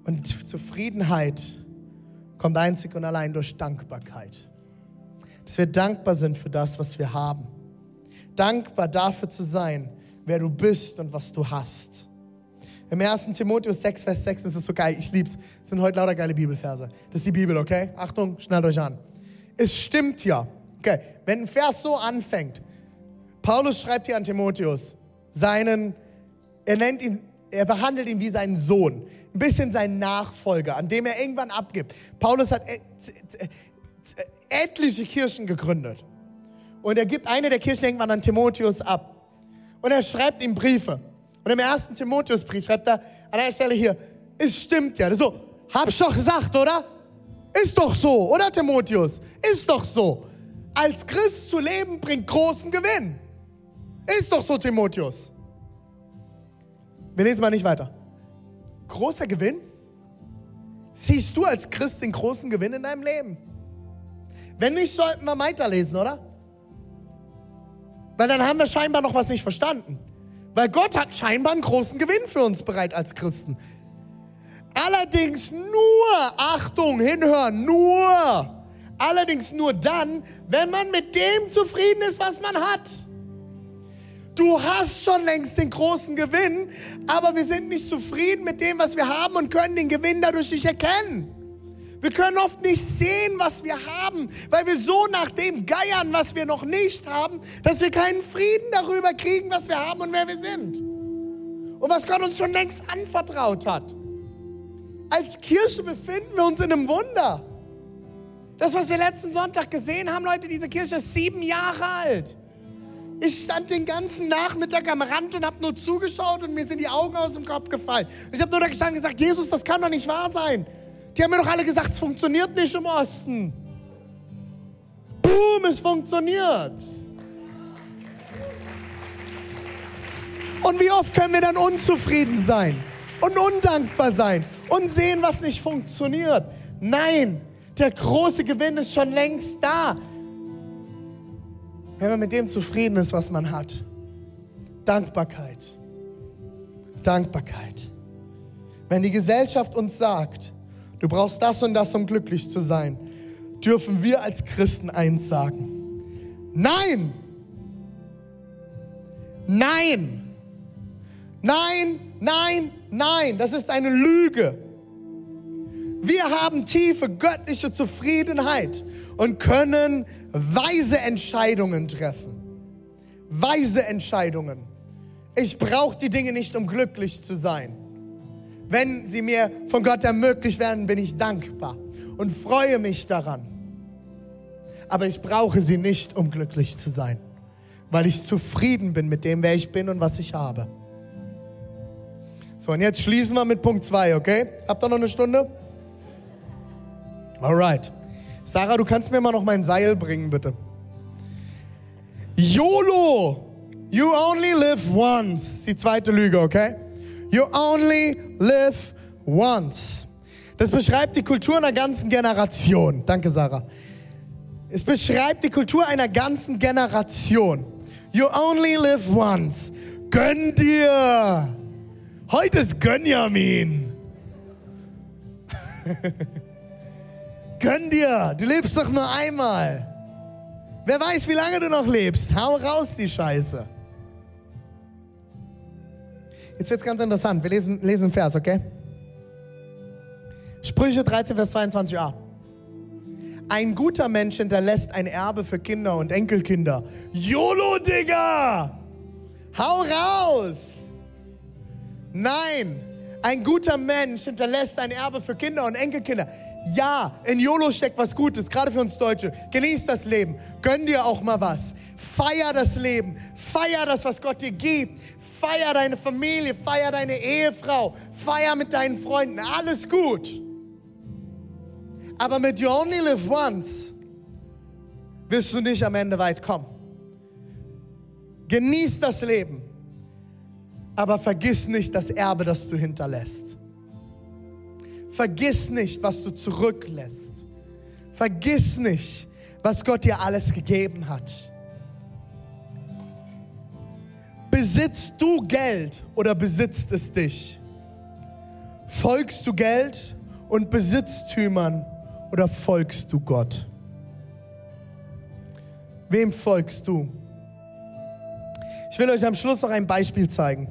Und Zufriedenheit kommt einzig und allein durch Dankbarkeit. Dass wir dankbar sind für das, was wir haben. Dankbar dafür zu sein, wer du bist und was du hast. Im 1. Timotheus 6, Vers 6 ist es so geil. Ich lieb's. Es sind heute lauter geile Bibelverse. Das ist die Bibel, okay? Achtung, schnallt euch an. Es stimmt ja. Okay, wenn ein Vers so anfängt, Paulus schreibt hier an Timotheus, seinen, er nennt ihn, er behandelt ihn wie seinen Sohn, ein bisschen seinen Nachfolger, an dem er irgendwann abgibt. Paulus hat etliche Kirchen gegründet. Und er gibt eine der Kirchen irgendwann an Timotheus ab. Und er schreibt ihm Briefe. Und im ersten Timotheusbrief schreibt er an einer Stelle hier, es stimmt ja. So, hab's doch gesagt, oder? Ist doch so, oder Timotheus? Ist doch so. Als Christ zu leben bringt großen Gewinn. Ist doch so, Timotheus. Wir lesen mal nicht weiter. Großer Gewinn? Siehst du als Christ den großen Gewinn in deinem Leben? Wenn nicht, sollten wir weiterlesen, oder? Weil dann haben wir scheinbar noch was nicht verstanden. Weil Gott hat scheinbar einen großen Gewinn für uns bereit als Christen. Allerdings nur, Achtung, hinhören, nur. Allerdings nur dann, wenn man mit dem zufrieden ist, was man hat. Du hast schon längst den großen Gewinn, aber wir sind nicht zufrieden mit dem, was wir haben und können den Gewinn dadurch nicht erkennen. Wir können oft nicht sehen, was wir haben, weil wir so nach dem geiern, was wir noch nicht haben, dass wir keinen Frieden darüber kriegen, was wir haben und wer wir sind. Und was Gott uns schon längst anvertraut hat. Als Kirche befinden wir uns in einem Wunder. Das, was wir letzten Sonntag gesehen haben, Leute, diese Kirche ist sieben Jahre alt. Ich stand den ganzen Nachmittag am Rand und habe nur zugeschaut und mir sind die Augen aus dem Kopf gefallen. Und ich habe nur da gestanden und gesagt, Jesus, das kann doch nicht wahr sein. Die haben mir doch alle gesagt, es funktioniert nicht im Osten. Boom, es funktioniert. Und wie oft können wir dann unzufrieden sein und undankbar sein und sehen, was nicht funktioniert? Nein, der große Gewinn ist schon längst da. Wenn man mit dem zufrieden ist, was man hat. Dankbarkeit. Dankbarkeit. Wenn die Gesellschaft uns sagt, du brauchst das und das, um glücklich zu sein, dürfen wir als Christen eins sagen. Nein! Nein! Nein, nein, nein, das ist eine Lüge. Wir haben tiefe göttliche Zufriedenheit und können weise Entscheidungen treffen. Weise Entscheidungen. Ich brauche die Dinge nicht, um glücklich zu sein. Wenn sie mir von Gott ermöglicht werden, bin ich dankbar und freue mich daran. Aber ich brauche sie nicht, um glücklich zu sein, weil ich zufrieden bin mit dem, wer ich bin und was ich habe. So, und jetzt schließen wir mit Punkt 2, okay? Habt ihr noch eine Stunde? Alright. Sarah, du kannst mir mal noch mein Seil bringen, bitte. YOLO! You only live once. Die zweite Lüge, okay? You only live once. Das beschreibt die Kultur einer ganzen Generation. Danke, Sarah. Es beschreibt die Kultur einer ganzen Generation. You only live once. Gönn dir. Heute ist Gönjamin. [laughs] Gönn dir. Du lebst doch nur einmal. Wer weiß, wie lange du noch lebst. Hau raus die Scheiße. Jetzt wird es ganz interessant. Wir lesen, lesen einen Vers, okay? Sprüche 13, Vers 22a. Ein guter Mensch hinterlässt ein Erbe für Kinder und Enkelkinder. YOLO, Digga! Hau raus! Nein, ein guter Mensch hinterlässt ein Erbe für Kinder und Enkelkinder. Ja, in YOLO steckt was Gutes, gerade für uns Deutsche. Genieß das Leben, gönn dir auch mal was. Feier das Leben, feier das, was Gott dir gibt. Feier deine Familie, feier deine Ehefrau, feier mit deinen Freunden, alles gut. Aber mit You Only Live Once wirst du nicht am Ende weit kommen. Genieß das Leben, aber vergiss nicht das Erbe, das du hinterlässt. Vergiss nicht, was du zurücklässt. Vergiss nicht, was Gott dir alles gegeben hat. Besitzt du Geld oder besitzt es dich? Folgst du Geld und Besitztümern oder folgst du Gott? Wem folgst du? Ich will euch am Schluss noch ein Beispiel zeigen.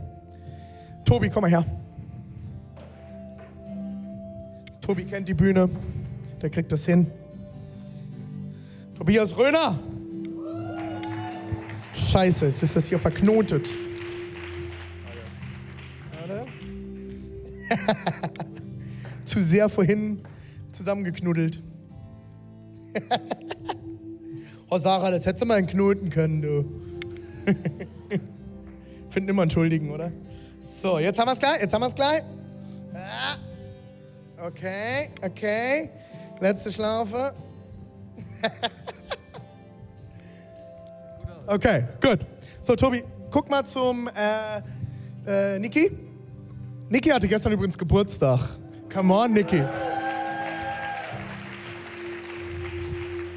Tobi, komm mal her. Tobi kennt die Bühne, der kriegt das hin. Tobias Röner. Scheiße, jetzt ist das hier verknotet. [laughs] Zu sehr vorhin zusammengeknuddelt. [laughs] oh Sarah, das hättest du mal knoten können, du. [laughs] Finden immer einen Schuldigen, oder? So, jetzt haben wir es gleich, jetzt haben wir es gleich. Okay, okay. Letzte Schlaufe. okay, gut. So, Tobi, guck mal zum äh, äh, Niki. Niki hatte gestern übrigens Geburtstag. Come on, Niki.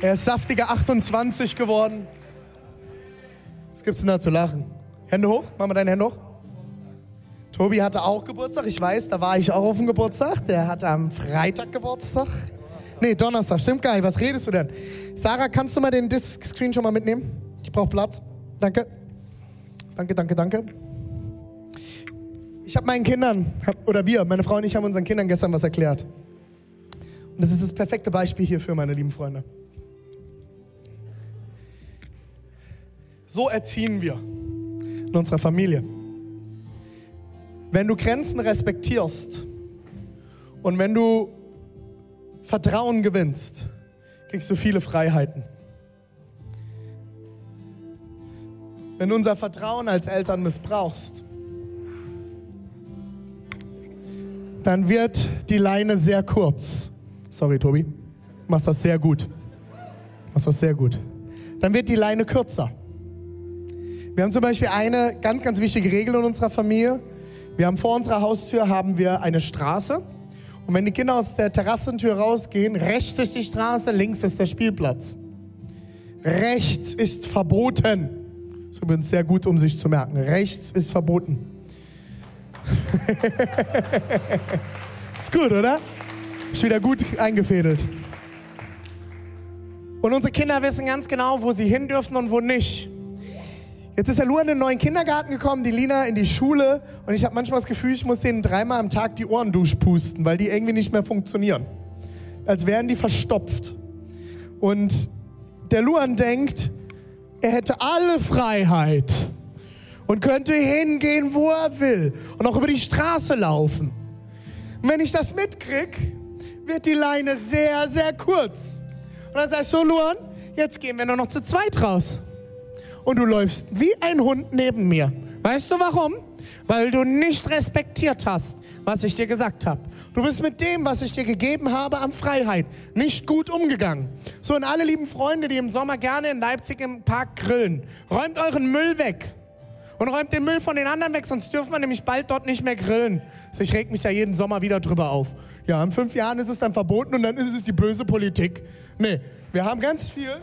Er ist saftige 28 geworden. Was gibt's denn da zu lachen? Hände hoch, mach mal deine Hände hoch. Tobi hatte auch Geburtstag, ich weiß, da war ich auch auf dem Geburtstag. Der hatte am Freitag Geburtstag. Nee, Donnerstag, stimmt gar nicht. Was redest du denn? Sarah, kannst du mal den Disk-Screen schon mal mitnehmen? Ich brauche Platz. Danke. Danke, danke, danke. Ich habe meinen Kindern, oder wir, meine Frau und ich haben unseren Kindern gestern was erklärt. Und das ist das perfekte Beispiel hierfür, meine lieben Freunde. So erziehen wir in unserer Familie. Wenn du Grenzen respektierst und wenn du Vertrauen gewinnst, kriegst du viele Freiheiten. Wenn du unser Vertrauen als Eltern missbrauchst, dann wird die Leine sehr kurz. Sorry, Tobi. Du machst das sehr gut. Du machst das sehr gut. Dann wird die Leine kürzer. Wir haben zum Beispiel eine ganz, ganz wichtige Regel in unserer Familie. Wir haben vor unserer Haustür haben wir eine Straße. Und wenn die Kinder aus der Terrassentür rausgehen, rechts ist die Straße, links ist der Spielplatz. Rechts ist verboten. Das ist übrigens sehr gut, um sich zu merken. Rechts ist verboten. [laughs] ist gut, oder? Ist wieder gut eingefädelt. Und unsere Kinder wissen ganz genau, wo sie hin dürfen und wo nicht. Jetzt ist der Luan in den neuen Kindergarten gekommen, die Lina in die Schule und ich habe manchmal das Gefühl, ich muss denen dreimal am Tag die Ohren durchpusten, weil die irgendwie nicht mehr funktionieren. Als wären die verstopft. Und der Luan denkt, er hätte alle Freiheit und könnte hingehen, wo er will und auch über die Straße laufen. Und wenn ich das mitkrieg, wird die Leine sehr, sehr kurz. Und dann sag ich so, Luan, jetzt gehen wir nur noch zu zweit raus und du läufst wie ein Hund neben mir. Weißt du warum? Weil du nicht respektiert hast, was ich dir gesagt habe. Du bist mit dem, was ich dir gegeben habe, an Freiheit nicht gut umgegangen. So, und alle lieben Freunde, die im Sommer gerne in Leipzig im Park grillen, räumt euren Müll weg. Und räumt den Müll von den anderen weg, sonst dürfen wir nämlich bald dort nicht mehr grillen. Also ich reg mich da jeden Sommer wieder drüber auf. Ja, in fünf Jahren ist es dann verboten und dann ist es die böse Politik. Nee, wir haben ganz viel,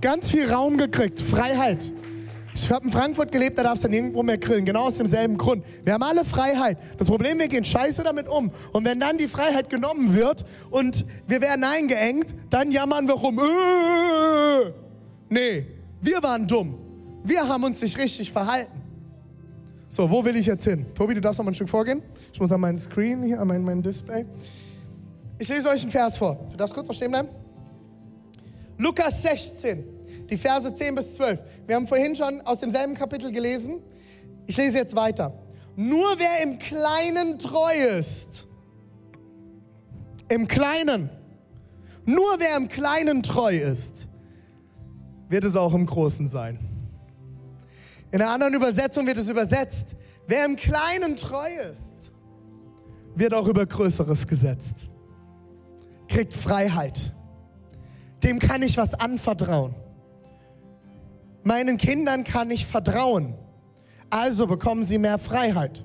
ganz viel Raum gekriegt. Freiheit. Ich habe in Frankfurt gelebt, da darfst du nirgendwo mehr grillen. Genau aus demselben Grund. Wir haben alle Freiheit. Das Problem, wir gehen scheiße damit um. Und wenn dann die Freiheit genommen wird und wir werden eingeengt, dann jammern wir rum. Äh, nee, wir waren dumm. Wir haben uns nicht richtig verhalten. So, wo will ich jetzt hin? Tobi, du darfst noch mal ein Stück vorgehen. Ich muss an meinen Screen hier, an mein, mein Display. Ich lese euch einen Vers vor. Du darfst kurz noch stehen bleiben. Lukas 16 die Verse 10 bis 12. Wir haben vorhin schon aus demselben Kapitel gelesen. Ich lese jetzt weiter. Nur wer im Kleinen treu ist, im Kleinen, nur wer im Kleinen treu ist, wird es auch im Großen sein. In einer anderen Übersetzung wird es übersetzt, wer im Kleinen treu ist, wird auch über Größeres gesetzt, kriegt Freiheit. Dem kann ich was anvertrauen. Meinen Kindern kann ich vertrauen. Also bekommen sie mehr Freiheit.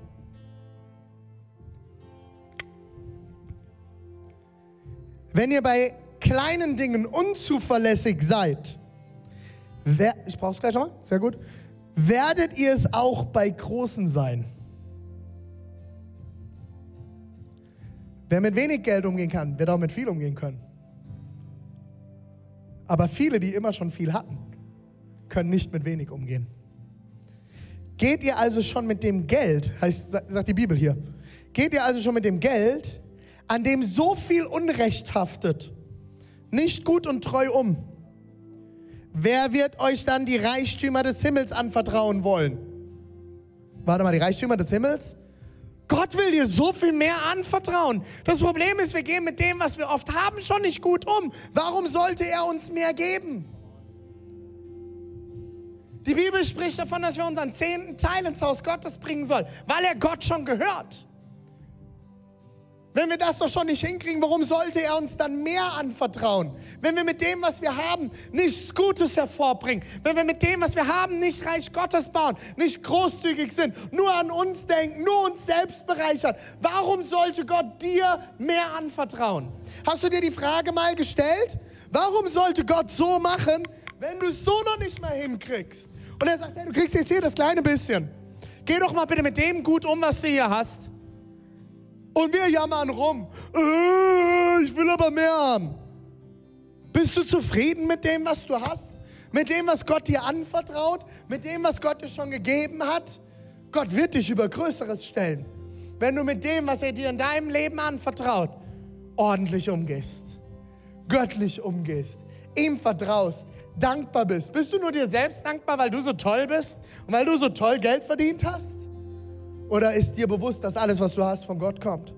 Wenn ihr bei kleinen Dingen unzuverlässig seid, wer, ich brauche es gleich schon mal, sehr gut, werdet ihr es auch bei großen sein. Wer mit wenig Geld umgehen kann, wird auch mit viel umgehen können. Aber viele, die immer schon viel hatten, können nicht mit wenig umgehen. Geht ihr also schon mit dem Geld, heißt, sagt die Bibel hier, geht ihr also schon mit dem Geld, an dem so viel Unrecht haftet, nicht gut und treu um? Wer wird euch dann die Reichtümer des Himmels anvertrauen wollen? Warte mal, die Reichtümer des Himmels? Gott will dir so viel mehr anvertrauen. Das Problem ist, wir gehen mit dem, was wir oft haben, schon nicht gut um. Warum sollte er uns mehr geben? Die Bibel spricht davon, dass wir unseren zehnten Teil ins Haus Gottes bringen sollen, weil er Gott schon gehört. Wenn wir das doch schon nicht hinkriegen, warum sollte er uns dann mehr anvertrauen? Wenn wir mit dem, was wir haben, nichts Gutes hervorbringen, wenn wir mit dem, was wir haben, nicht Reich Gottes bauen, nicht großzügig sind, nur an uns denken, nur uns selbst bereichern, warum sollte Gott dir mehr anvertrauen? Hast du dir die Frage mal gestellt? Warum sollte Gott so machen, wenn du es so noch nicht mal hinkriegst? Und er sagt, hey, du kriegst jetzt hier das kleine bisschen. Geh doch mal bitte mit dem gut um, was du hier hast. Und wir jammern rum. Äh, ich will aber mehr haben. Bist du zufrieden mit dem, was du hast? Mit dem, was Gott dir anvertraut? mit dem, was Gott dir schon gegeben hat, Gott wird dich über Größeres stellen. Wenn du mit dem, was er dir in deinem Leben anvertraut, ordentlich umgehst, göttlich umgehst, ihm vertraust, dankbar bist. Bist du nur dir selbst dankbar, weil du so toll bist und weil du so toll Geld verdient hast? Oder ist dir bewusst, dass alles, was du hast, von Gott kommt?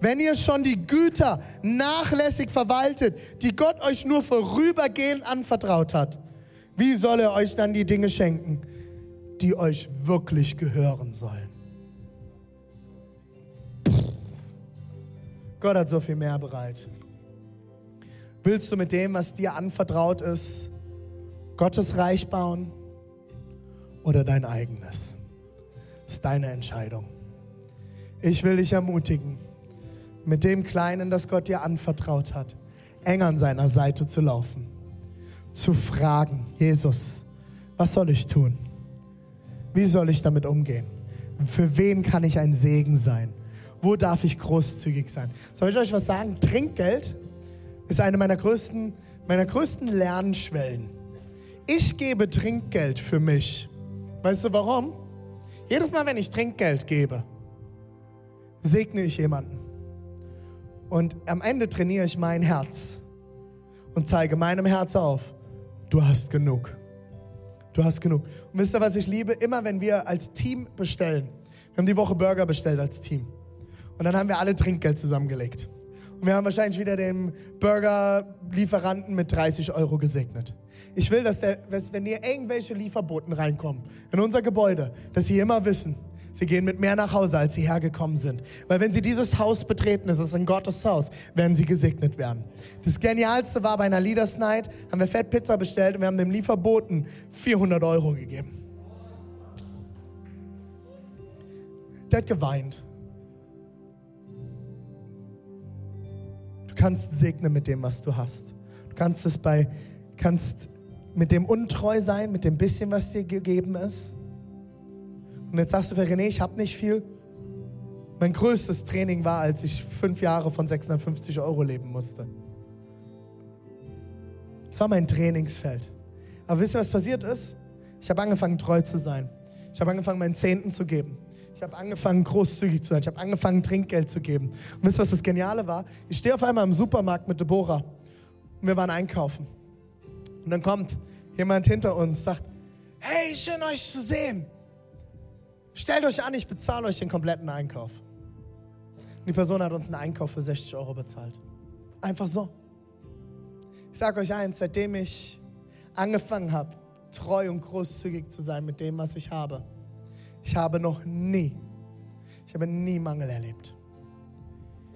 Wenn ihr schon die Güter nachlässig verwaltet, die Gott euch nur vorübergehend anvertraut hat, wie soll er euch dann die Dinge schenken, die euch wirklich gehören sollen? Gott hat so viel mehr bereit. Willst du mit dem, was dir anvertraut ist, Gottes Reich bauen oder dein eigenes? Das ist deine Entscheidung. Ich will dich ermutigen, mit dem Kleinen, das Gott dir anvertraut hat, eng an seiner Seite zu laufen, zu fragen, Jesus, was soll ich tun? Wie soll ich damit umgehen? Für wen kann ich ein Segen sein? Wo darf ich großzügig sein? Soll ich euch was sagen? Trinkgeld ist eine meiner größten, meiner größten Lernschwellen. Ich gebe Trinkgeld für mich. Weißt du warum? Jedes Mal, wenn ich Trinkgeld gebe, segne ich jemanden. Und am Ende trainiere ich mein Herz und zeige meinem Herz auf, du hast genug. Du hast genug. Und wisst ihr, was ich liebe? Immer wenn wir als Team bestellen. Wir haben die Woche Burger bestellt als Team. Und dann haben wir alle Trinkgeld zusammengelegt. Und wir haben wahrscheinlich wieder den Burger-Lieferanten mit 30 Euro gesegnet. Ich will, dass, der, wenn hier irgendwelche Lieferboten reinkommen in unser Gebäude, dass sie immer wissen, sie gehen mit mehr nach Hause, als sie hergekommen sind. Weil wenn sie dieses Haus betreten, es ist ein Gottes Haus, werden sie gesegnet werden. Das Genialste war bei einer Leaders Night, haben wir Fettpizza bestellt und wir haben dem Lieferboten 400 Euro gegeben. Der hat geweint. Kannst segnen mit dem, was du hast. Du kannst es bei, kannst mit dem untreu sein, mit dem bisschen, was dir gegeben ist. Und jetzt sagst du für René, ich habe nicht viel. Mein größtes Training war, als ich fünf Jahre von 650 Euro leben musste. Das war mein Trainingsfeld. Aber wisst ihr, was passiert ist? Ich habe angefangen, treu zu sein. Ich habe angefangen, meinen Zehnten zu geben. Ich habe angefangen, großzügig zu sein. Ich habe angefangen, Trinkgeld zu geben. Und wisst ihr, was das Geniale war? Ich stehe auf einmal im Supermarkt mit Deborah und wir waren einkaufen. Und dann kommt jemand hinter uns, sagt, hey, schön euch zu sehen. Stellt euch an, ich bezahle euch den kompletten Einkauf. Und die Person hat uns einen Einkauf für 60 Euro bezahlt. Einfach so. Ich sage euch eins, seitdem ich angefangen habe, treu und großzügig zu sein mit dem, was ich habe, ich habe noch nie, ich habe nie Mangel erlebt.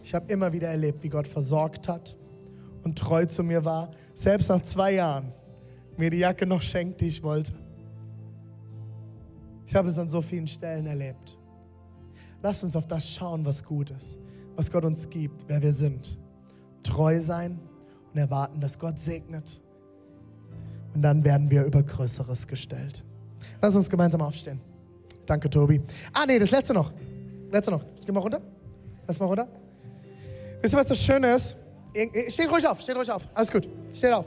Ich habe immer wieder erlebt, wie Gott versorgt hat und treu zu mir war. Selbst nach zwei Jahren mir die Jacke noch schenkt, die ich wollte. Ich habe es an so vielen Stellen erlebt. Lass uns auf das schauen, was gut ist, was Gott uns gibt, wer wir sind. Treu sein und erwarten, dass Gott segnet. Und dann werden wir über Größeres gestellt. Lass uns gemeinsam aufstehen. Danke, Tobi. Ah, nee, das letzte noch. Letzte noch. Geh mal runter. Lass mal runter. Wisst ihr, was das Schöne ist? Steht ruhig auf, steht ruhig auf. Alles gut. Steht auf.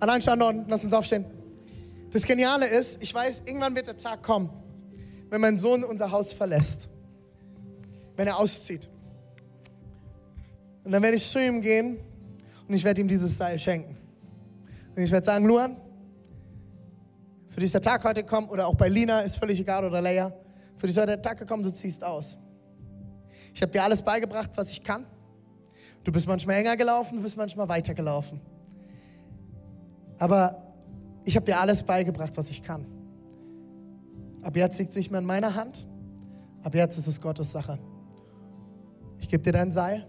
Allein Standorten, lass uns aufstehen. Das Geniale ist, ich weiß, irgendwann wird der Tag kommen, wenn mein Sohn unser Haus verlässt. Wenn er auszieht. Und dann werde ich zu ihm gehen und ich werde ihm dieses Seil schenken. Und ich werde sagen, Luan, für dich ist der Tag heute gekommen, oder auch bei Lina, ist völlig egal, oder Leia. Für dich ist heute der Tag gekommen, du ziehst aus. Ich habe dir alles beigebracht, was ich kann. Du bist manchmal enger gelaufen, du bist manchmal weiter gelaufen. Aber ich habe dir alles beigebracht, was ich kann. Ab jetzt liegt es nicht mehr in meiner Hand. Ab jetzt ist es Gottes Sache. Ich gebe dir dein Seil.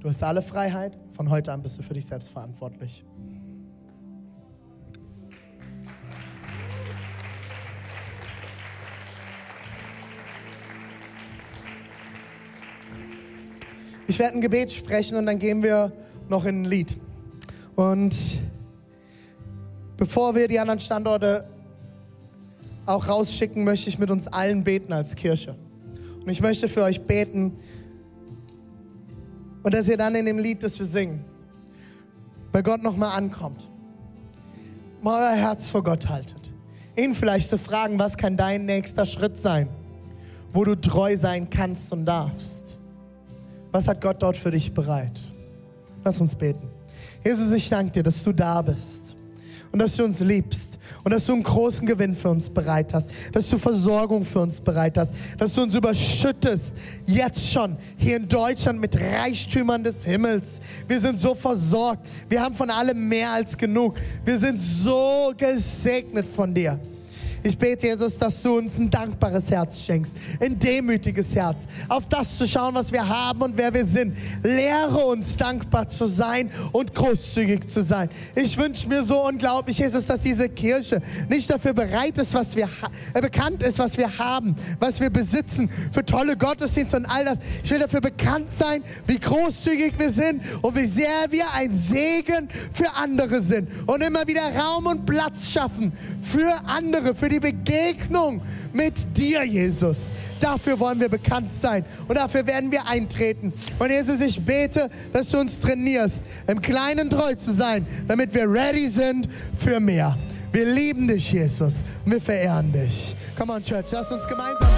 Du hast alle Freiheit. Von heute an bist du für dich selbst verantwortlich. Ich werde ein Gebet sprechen und dann gehen wir noch in ein Lied. Und bevor wir die anderen Standorte auch rausschicken, möchte ich mit uns allen beten als Kirche. Und ich möchte für euch beten und dass ihr dann in dem Lied, das wir singen, bei Gott nochmal ankommt. mal euer Herz vor Gott haltet. Ihn vielleicht zu fragen, was kann dein nächster Schritt sein, wo du treu sein kannst und darfst. Was hat Gott dort für dich bereit? Lass uns beten. Jesus, ich danke dir, dass du da bist und dass du uns liebst und dass du einen großen Gewinn für uns bereit hast, dass du Versorgung für uns bereit hast, dass du uns überschüttest, jetzt schon hier in Deutschland mit Reichtümern des Himmels. Wir sind so versorgt, wir haben von allem mehr als genug, wir sind so gesegnet von dir. Ich bete, Jesus, dass du uns ein dankbares Herz schenkst, ein demütiges Herz, auf das zu schauen, was wir haben und wer wir sind. Lehre uns, dankbar zu sein und großzügig zu sein. Ich wünsche mir so unglaublich, Jesus, dass diese Kirche nicht dafür bereit ist, was wir äh, bekannt ist, was wir haben, was wir besitzen, für tolle Gottesdienste und all das. Ich will dafür bekannt sein, wie großzügig wir sind und wie sehr wir ein Segen für andere sind und immer wieder Raum und Platz schaffen für andere, für die Begegnung mit dir, Jesus. Dafür wollen wir bekannt sein und dafür werden wir eintreten. Und Jesus, ich bete, dass du uns trainierst, im Kleinen treu zu sein, damit wir ready sind für mehr. Wir lieben dich, Jesus, und wir verehren dich. Come on, Church, lass uns gemeinsam.